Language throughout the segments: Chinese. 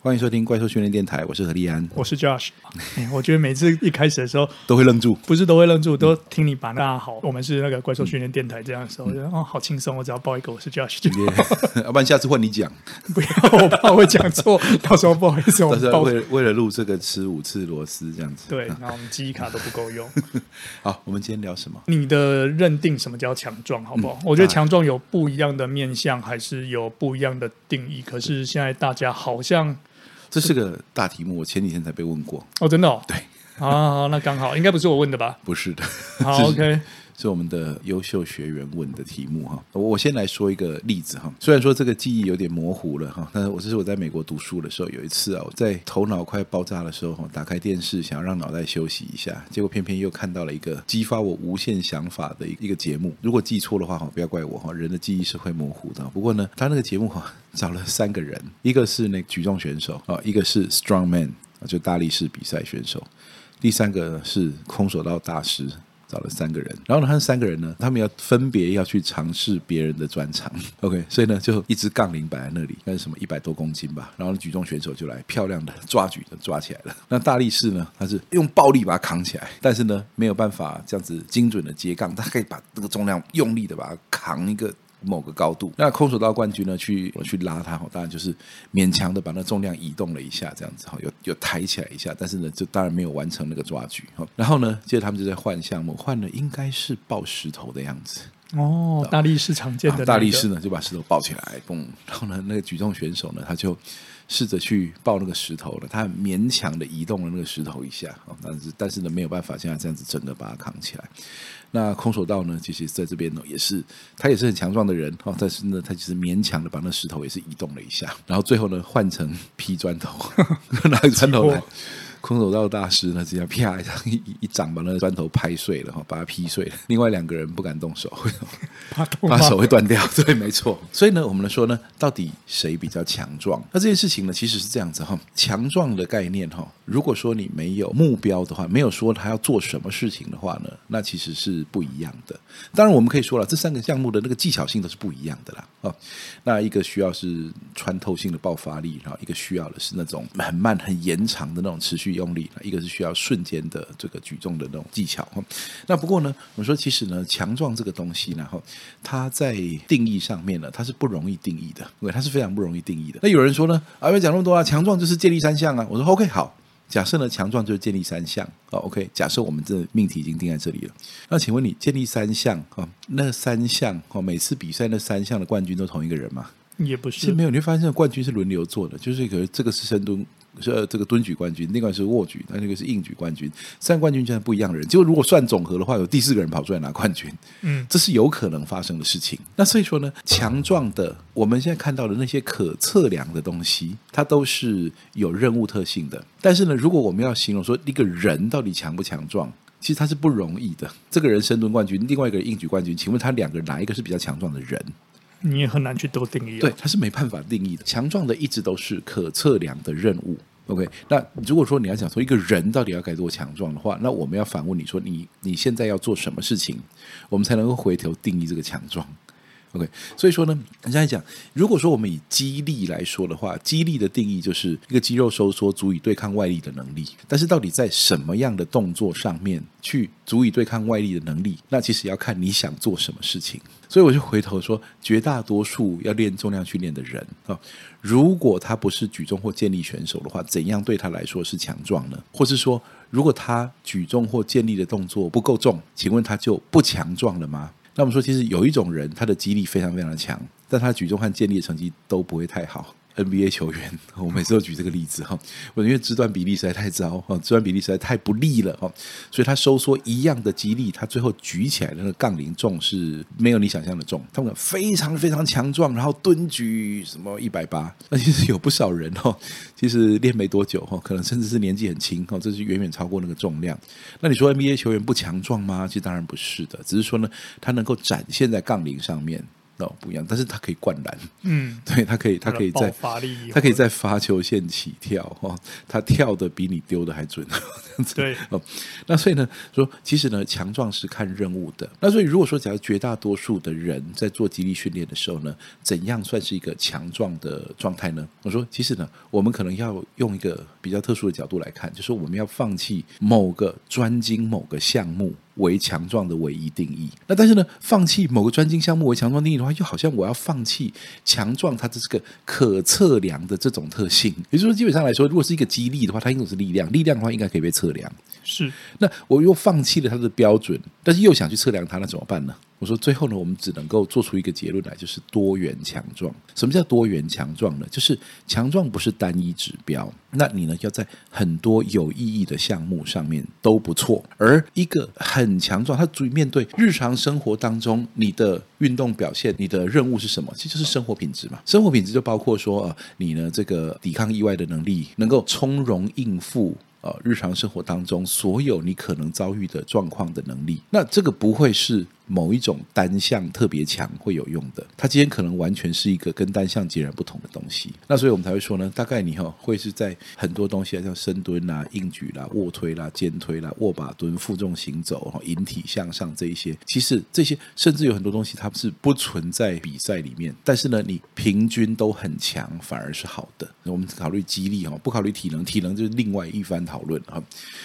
欢迎收听怪兽训练电台，我是何立安，我是 Josh。我觉得每次一开始的时候都会愣住，不是都会愣住，都听你把大家好，我们是那个怪兽训练电台这样的时候，哦，好轻松，我只要报一个我是 Josh，要不然下次换你讲，不要，我怕我会讲错，到时候不好意思，我们为了为了录这个吃五次螺丝这样子，对，然后我们记忆卡都不够用。好，我们今天聊什么？你的认定什么叫强壮，好不好？我觉得强壮有不一样的面向，还是有不一样的定义。可是现在大家好像。这是个大题目，我前几天才被问过。哦，真的哦？对，好，好，那刚好，应该不是我问的吧？不是的，好，OK。是我们的优秀学员问的题目哈，我先来说一个例子哈。虽然说这个记忆有点模糊了哈，但是我这是我在美国读书的时候，有一次啊，我在头脑快爆炸的时候，打开电视想要让脑袋休息一下，结果偏偏又看到了一个激发我无限想法的一个节目。如果记错的话哈，不要怪我哈，人的记忆是会模糊的。不过呢，他那个节目哈找了三个人，一个是那举重选手啊，一个是 Strongman 啊，就大力士比赛选手，第三个是空手道大师。找了三个人，然后呢，他们三个人呢，他们要分别要去尝试别人的专长，OK，所以呢，就一支杠铃摆在那里，那是什么一百多公斤吧，然后举重选手就来漂亮的抓举就抓起来了。那大力士呢，他是用暴力把它扛起来，但是呢，没有办法这样子精准的接杠，他可以把这个重量用力的把它扛一个。某个高度，那空手道冠军呢？去我去拉他，当然就是勉强的把那重量移动了一下，这样子哈，有有抬起来一下，但是呢，就当然没有完成那个抓举哈。然后呢，接着他们就在换项目，换了应该是抱石头的样子哦，大力士常见的、那个、大力士呢，就把石头抱起来，嘣，然后呢，那个举重选手呢，他就试着去抱那个石头了，他很勉强的移动了那个石头一下，但是但是呢，没有办法现在这样子整个把它扛起来。那空手道呢？其实在这边呢，也是他也是很强壮的人哈，但是呢，他其实勉强的把那石头也是移动了一下，然后最后呢，换成劈砖头，拿个砖头来。空手道大师呢，直接啪一下一一掌把那个砖头拍碎了哈，把它劈碎了。另外两个人不敢动手，怕怕手会断掉。对，没错。所以呢，我们来说呢，到底谁比较强壮？那这件事情呢，其实是这样子哈。强壮的概念哈，如果说你没有目标的话，没有说他要做什么事情的话呢，那其实是不一样的。当然，我们可以说了，这三个项目的那个技巧性都是不一样的啦。哦，那一个需要是穿透性的爆发力，然后一个需要的是那种很慢、很延长的那种持续。用力，一个是需要瞬间的这个举重的那种技巧。那不过呢，我们说其实呢，强壮这个东西，然后它在定义上面呢，它是不容易定义的，因为它是非常不容易定义的。那有人说呢，啊，没讲那么多啊，强壮就是建立三项啊。我说 OK，好，假设呢，强壮就是建立三项。哦，OK，假设我们这命题已经定在这里了。那请问你建立三项啊？那三项哦，每次比赛那三项的冠军都同一个人吗？也不是，是没有。你会发现，冠军是轮流做的，就是可能这个是深蹲。是这个蹲举冠军，另外是卧举，那那个是硬举冠军，三个冠军居然不一样的人。结果如果算总和的话，有第四个人跑出来拿冠军，嗯，这是有可能发生的事情。那所以说呢，强壮的我们现在看到的那些可测量的东西，它都是有任务特性的。但是呢，如果我们要形容说一个人到底强不强壮，其实他是不容易的。这个人深蹲冠军，另外一个人硬举冠军，请问他两个人哪一个是比较强壮的人？你也很难去多定义，对，它是没办法定义的。强壮的一直都是可测量的任务。OK，那如果说你要讲说一个人到底要该多强壮的话，那我们要反问你说，你你现在要做什么事情，我们才能够回头定义这个强壮？OK，所以说呢，人家讲，如果说我们以肌力来说的话，肌力的定义就是一个肌肉收缩足以对抗外力的能力。但是到底在什么样的动作上面去足以对抗外力的能力，那其实要看你想做什么事情。所以我就回头说，绝大多数要练重量训练的人啊，如果他不是举重或健力选手的话，怎样对他来说是强壮呢？或是说，如果他举重或健力的动作不够重，请问他就不强壮了吗？那我们说，其实有一种人，他的肌力非常非常的强，但他举重和健力的成绩都不会太好。NBA 球员，我每次都举这个例子哈，因为肢端比例实在太糟哈，肢端比例实在太不利了哈，所以他收缩一样的肌力，他最后举起来的那个杠铃重是没有你想象的重。他们非常非常强壮，然后蹲举什么一百八，那其实有不少人哈，其实练没多久哈，可能甚至是年纪很轻哈，这是远远超过那个重量。那你说 NBA 球员不强壮吗？其实当然不是的，只是说呢，他能够展现在杠铃上面。哦，不一样，但是他可以灌篮，嗯，对，他可以，他可以在，他可以在罚球线起跳，哈，他跳的比你丢的还准。样子。对哦，那所以呢，说其实呢，强壮是看任务的。那所以如果说，假如绝大多数的人在做肌力训练的时候呢，怎样算是一个强壮的状态呢？我说，其实呢，我们可能要用一个比较特殊的角度来看，就是我们要放弃某个专精某个项目。为强壮的唯一定义。那但是呢，放弃某个专精项目为强壮定义的话，又好像我要放弃强壮它的这个可测量的这种特性。也就是说，基本上来说，如果是一个肌力的话，它应该是力量，力量的话应该可以被测量。是。那我又放弃了他的标准，但是又想去测量它，那怎么办呢？我说最后呢，我们只能够做出一个结论来，就是多元强壮。什么叫多元强壮呢？就是强壮不是单一指标，那你呢要在很多有意义的项目上面都不错。而一个很强壮，它足以面对日常生活当中你的运动表现，你的任务是什么？其实就是生活品质嘛。生活品质就包括说，呃，你呢这个抵抗意外的能力，能够从容应付。呃，日常生活当中所有你可能遭遇的状况的能力，那这个不会是某一种单项特别强会有用的，它今天可能完全是一个跟单项截然不同的东西。那所以我们才会说呢，大概你哈会是在很多东西，像深蹲啦、硬举啦、卧推啦、肩推啦、握把蹲、负重行走、引体向上这一些，其实这些甚至有很多东西它是不存在比赛里面，但是呢，你平均都很强，反而是好的。我们考虑肌力哈，不考虑体能，体能就是另外一番讨论哈。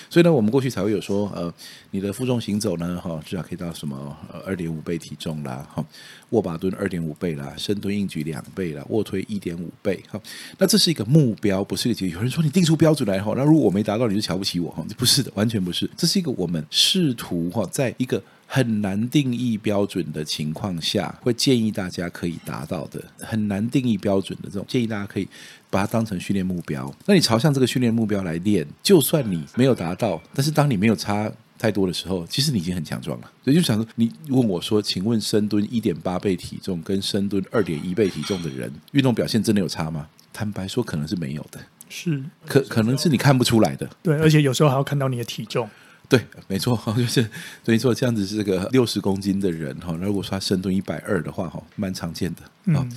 所以呢，我们过去才会有说，呃，你的负重行走呢，哈，至少可以到什么二点五倍体重啦，哈，握把蹲二点五倍啦，深蹲硬举两倍啦，卧推一点五倍，哈。那这是一个目标，不是一个结果。有人说你定出标准来哈，那如果我没达到，你就瞧不起我哈？不是的，完全不是。这是一个我们试图哈，在一个。很难定义标准的情况下，会建议大家可以达到的。很难定义标准的这种，建议大家可以把它当成训练目标。那你朝向这个训练目标来练，就算你没有达到，但是当你没有差太多的时候，其实你已经很强壮了。所以就想说，你问我说，请问深蹲一点八倍体重跟深蹲二点一倍体重的人，运动表现真的有差吗？坦白说，可能是没有的。是，可可能是你看不出来的。对，而且有时候还要看到你的体重。对，没错，就是所以说这样子是这个六十公斤的人哈，如果说他深蹲一百二的话哈，蛮常见的啊。嗯、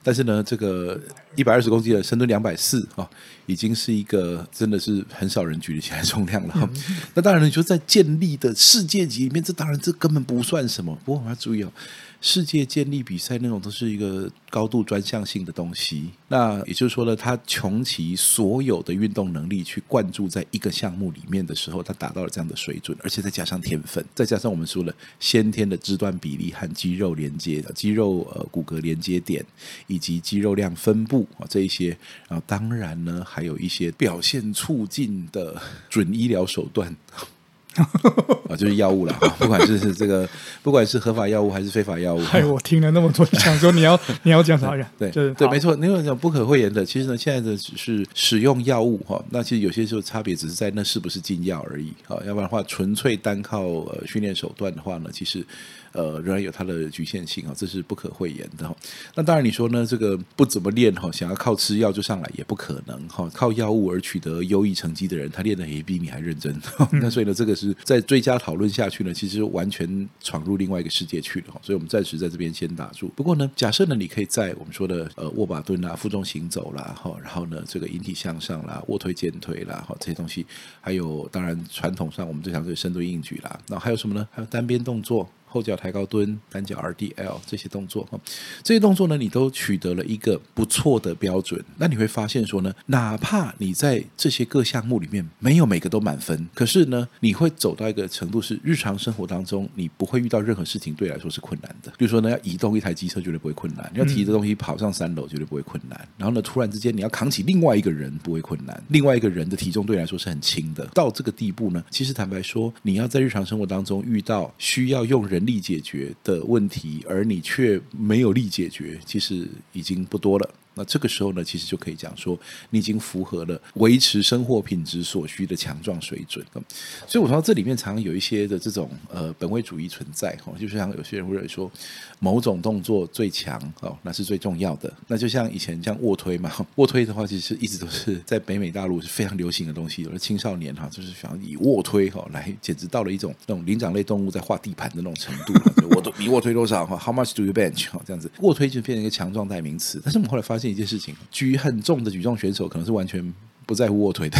但是呢，这个一百二十公斤的深蹲两百四啊，已经是一个真的是很少人举得起来重量了。嗯、那当然呢，你说在建立的世界级里面，这当然这根本不算什么。不过我们要注意哦。世界建立比赛那种都是一个高度专项性的东西，那也就是说呢，他穷其所有的运动能力去灌注在一个项目里面的时候，他达到了这样的水准，而且再加上天分，再加上我们说了先天的肢端比例和肌肉连接、肌肉呃骨骼连接点以及肌肉量分布啊这一些，然后当然呢还有一些表现促进的准医疗手段。啊，就是药物了，不管是是这个，不管是合法药物还是非法药物。哎，我听了那么多，想说你要 你要讲啥呀？对，就是对，没错。因为讲不可讳言的，其实呢，现在的只是使用药物哈，那其实有些时候差别只是在那是不是禁药而已。哈，要不然的话，纯粹单靠呃训练手段的话呢，其实。呃，仍然有它的局限性啊，这是不可讳言的。那当然，你说呢？这个不怎么练哈，想要靠吃药就上来也不可能哈。靠药物而取得优异成绩的人，他练的也比你还认真。那所以呢，这个是在追加讨论下去呢，其实完全闯入另外一个世界去了。所以我们暂时在这边先打住。不过呢，假设呢，你可以在我们说的呃握把蹲啦、负重行走啦，哈，然后呢，这个引体向上啦、卧推、肩推啦，哈，这些东西，还有当然传统上我们最常做深蹲、硬举啦，那还有什么呢？还有单边动作。后脚抬高蹲、单脚 RDL 这些动作哈，这些动作呢，你都取得了一个不错的标准。那你会发现说呢，哪怕你在这些各项目里面没有每个都满分，可是呢，你会走到一个程度，是日常生活当中你不会遇到任何事情对来说是困难的。比如说呢，要移动一台机车绝对不会困难，你要提着东西跑上三楼绝对不会困难。然后呢，突然之间你要扛起另外一个人不会困难，另外一个人的体重对来说是很轻的。到这个地步呢，其实坦白说，你要在日常生活当中遇到需要用人力解决的问题，而你却没有力解决，其实已经不多了。那这个时候呢，其实就可以讲说，你已经符合了维持生活品质所需的强壮水准。所以我说这里面常常有一些的这种呃本位主义存在哈，就像有些人会认为说，某种动作最强哦，那是最重要的。那就像以前像卧推嘛，卧推的话，其实一直都是在北美大陆是非常流行的东西。有的青少年哈，就是想要以卧推哈来，简直到了一种那种灵长类动物在画地盘的那种程度。我都 你卧推多少哈？How much do you bench？哈，这样子卧推就变成一个强壮代名词。但是我们后来发现。这一件事情，举很重的举重选手可能是完全不在乎卧推的，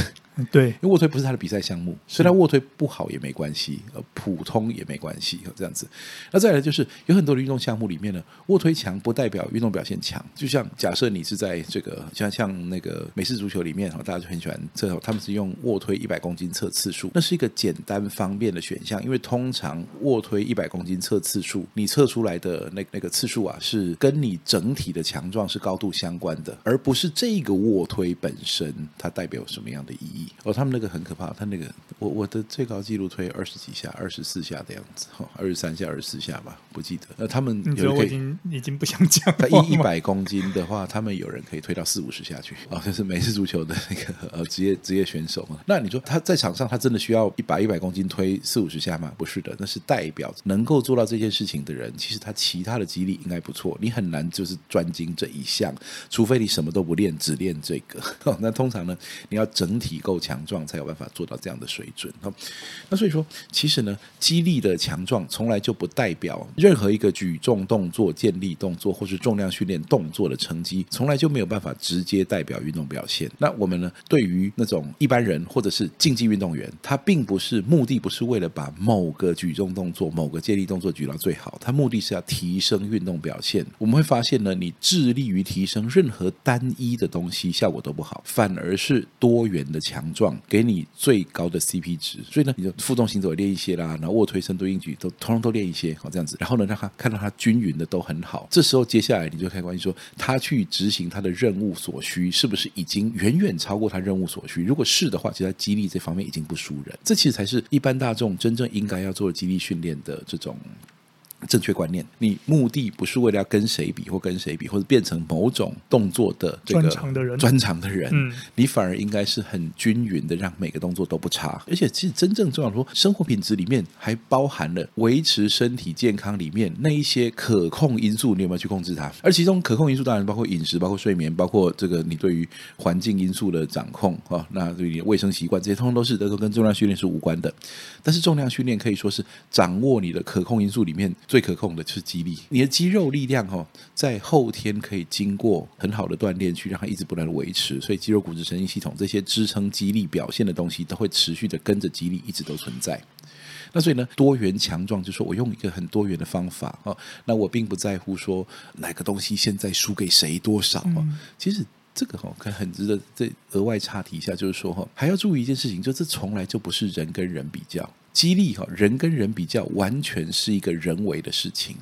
对，因为卧推不是他的比赛项目，所以他卧推不好也没关系，呃，普通也没关系，这样子。那再来就是有很多的运动项目里面呢，卧推强不代表运动表现强。就像假设你是在这个像像那个美式足球里面哈，大家就很喜欢测，他们是用卧推一百公斤测次数，那是一个简单方便的选项，因为通常卧推一百公斤测次数，你测出来的那那个次数啊，是跟你整体的强壮是高度相关的，而不是这个卧推本身它代表什么样的意义。哦，他们那个很可怕，他那个我我的最高纪录推二十几下，二十四下的样子，哈，二十三下、二十四下吧，不记得。那他们有人可以，已经已经不想讲。他一一百公斤的话，他们有人可以推到四五十下去哦，这是美式足球的那个呃职业职业选手嘛。那你说他在场上，他真的需要一百一百公斤推四五十下吗？不是的，那是代表能够做到这件事情的人，其实他其他的肌力应该不错。你很难就是专精这一项，除非你什么都不练，只练这个。那通常呢，你要整体够强壮，才有办法做到这样的水准。那所以说，其实呢，肌力的强壮从来就不代表任何一个举重动作、健力动作或是重量训练动作的成绩，从来就没有办法直接代表运动表现。那我们呢，对于那种一般人或者是竞技运动员，他并不是目的，不是为了把某个举重动作、某个健力动作举到最好，他目的是要提升运动表现。我们会发现呢，你致力于提升任何单一的东西，效果都不好，反而是多元的强强壮给你最高的 CP 值。所以呢，你就负重行走练一些啦，然后卧推、深蹲、硬举都通通都练一些，好这样子。然后呢，让他看到他均匀的都很好。这时候接下来你就开始关心说，他去执行他的任务所需，是不是已经远远超过他任务所需？如果是的话，其实他激励这方面已经不输人。这其实才是一般大众真正应该要做的肌力训练的这种。正确观念，你目的不是为了要跟谁比或跟谁比，或者变成某种动作的这个专长的人，专长的人，嗯，你反而应该是很均匀的，让每个动作都不差。而且，其实真正重要的说，生活品质里面还包含了维持身体健康里面那一些可控因素，你有没有去控制它？而其中可控因素当然包括饮食、包括睡眠、包括这个你对于环境因素的掌控啊，那对于卫生习惯这些，通通都是都跟重量训练是无关的。但是重量训练可以说是掌握你的可控因素里面。最可控的就是肌力，你的肌肉力量哦，在后天可以经过很好的锻炼，去让它一直不断的维持，所以肌肉、骨质、神经系统这些支撑肌力表现的东西，都会持续的跟着肌力一直都存在。那所以呢，多元强壮就是说我用一个很多元的方法哦，那我并不在乎说哪个东西现在输给谁多少哦。其实这个哈，可很值得再额外插题一下，就是说哈，还要注意一件事情，就这从来就不是人跟人比较。激励哈，人跟人比较完全是一个人为的事情。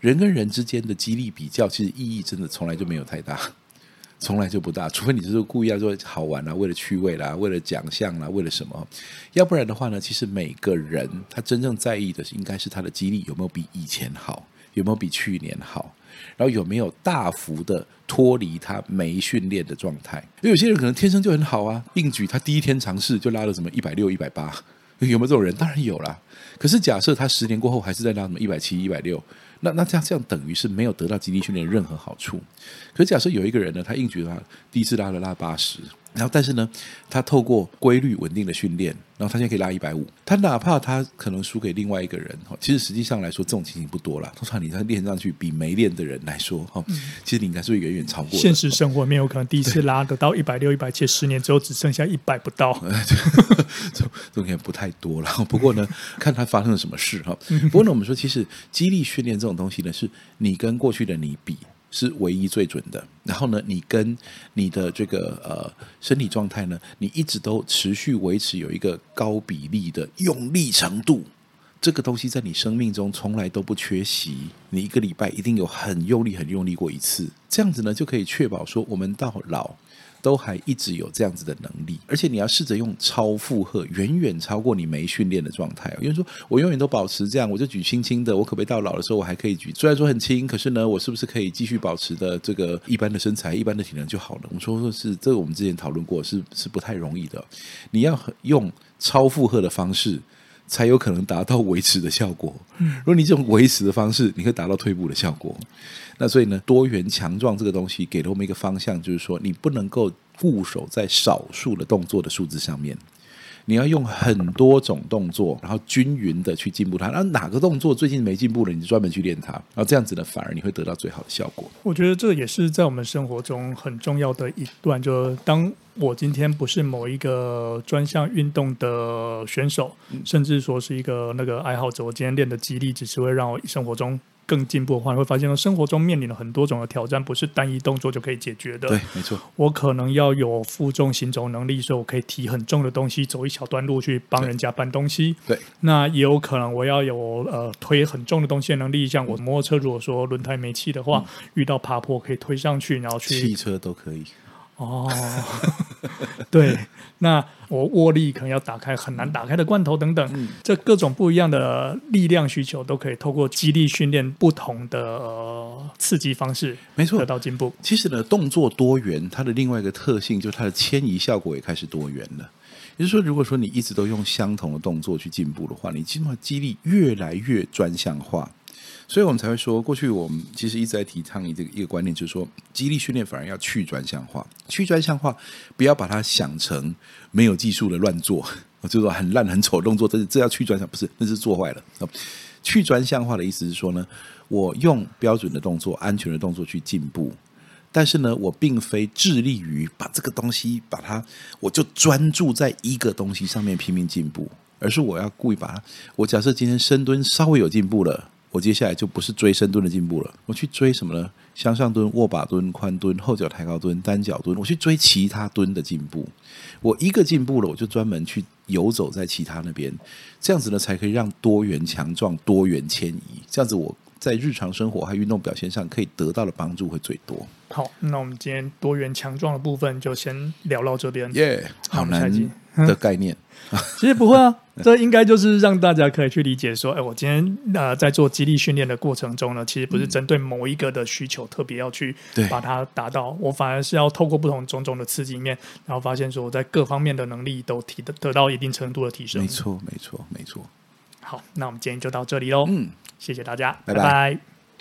人跟人之间的激励比较，其实意义真的从来就没有太大，从来就不大。除非你是故意要做好玩啦，为了趣味啦，为了奖项啦，为了什么？要不然的话呢，其实每个人他真正在意的是，应该是他的激励有没有比以前好，有没有比去年好，然后有没有大幅的脱离他没训练的状态。因为有些人可能天生就很好啊，硬举他第一天尝试就拉了什么一百六、一百八。有没有这种人？当然有啦。可是假设他十年过后还是在拉什么一百七、一百六，那那这样这样等于是没有得到基地训练任何好处。可是假设有一个人呢，他硬举他第一次拉了拉八十。然后，但是呢，他透过规律稳定的训练，然后他现在可以拉一百五。他哪怕他可能输给另外一个人，哈，其实实际上来说，这种情形不多了。通常你在练上去，比没练的人来说，哈，其实你应该是会远远超过。现实生活面有可能第一次拉得到一百六、一百七，十年之后只剩下一百不到，这这也不太多了。不过呢，看他发生了什么事哈。不过呢，我们说，其实激励训练这种东西呢，是你跟过去的你比。是唯一最准的。然后呢，你跟你的这个呃身体状态呢，你一直都持续维持有一个高比例的用力程度，这个东西在你生命中从来都不缺席。你一个礼拜一定有很用力、很用力过一次，这样子呢，就可以确保说我们到老。都还一直有这样子的能力，而且你要试着用超负荷，远远超过你没训练的状态。有人说我永远都保持这样，我就举轻轻的，我可不可以到老的时候我还可以举？虽然说很轻，可是呢，我是不是可以继续保持的这个一般的身材、一般的体能就好了？我说说是这个，我们之前讨论过，是是不太容易的。你要用超负荷的方式，才有可能达到维持的效果。如果你这种维持的方式，你可以达到退步的效果。那所以呢，多元强壮这个东西给了我们一个方向，就是说你不能够固守在少数的动作的数字上面，你要用很多种动作，然后均匀的去进步它。那哪个动作最近没进步了，你就专门去练它。然后这样子呢，反而你会得到最好的效果。我觉得这也是在我们生活中很重要的一段，就当我今天不是某一个专项运动的选手，甚至说是一个那个爱好者，我今天练的肌力只是会让我生活中。更进步的话，你会发现生活中面临了很多种的挑战，不是单一动作就可以解决的。对，没错。我可能要有负重行走能力，所以我可以提很重的东西，走一小段路去帮人家搬东西。对。那也有可能我要有呃推很重的东西的能力，像我摩托车，如果说轮胎没气的话，嗯、遇到爬坡可以推上去，然后去。汽车都可以。哦，对，那我握力可能要打开很难打开的罐头等等，嗯、这各种不一样的力量需求都可以透过肌力训练不同的、呃、刺激方式，没错，得到进步。其实呢，动作多元，它的另外一个特性就是它的迁移效果也开始多元了。也就是说，如果说你一直都用相同的动作去进步的话，你进入肌力越来越专项化。所以我们才会说，过去我们其实一直在提倡一个一个观念，就是说，肌力训练反而要去专项化。去专项化，不要把它想成没有技术的乱做，就是说很烂很丑动作，这这要去专项，不是，那是做坏了。去专项化的意思是说呢，我用标准的动作、安全的动作去进步，但是呢，我并非致力于把这个东西把它，我就专注在一个东西上面拼命进步，而是我要故意把它，我假设今天深蹲稍微有进步了。我接下来就不是追深蹲的进步了，我去追什么呢？向上蹲、握把蹲、宽蹲、后脚抬高蹲、单脚蹲，我去追其他蹲的进步。我一个进步了，我就专门去游走在其他那边，这样子呢，才可以让多元强壮、多元迁移。这样子我在日常生活和运动表现上可以得到的帮助会最多。好，那我们今天多元强壮的部分就先聊到这边。耶，好难的概念。其实不会啊，这应该就是让大家可以去理解说，哎，我今天呃在做激励训练的过程中呢，其实不是针对某一个的需求特别要去把它达到，我反而是要透过不同种种的刺激面，然后发现说我在各方面的能力都提得得到一定程度的提升。没错，没错，没错。好，那我们今天就到这里喽。嗯，谢谢大家，拜拜。拜拜。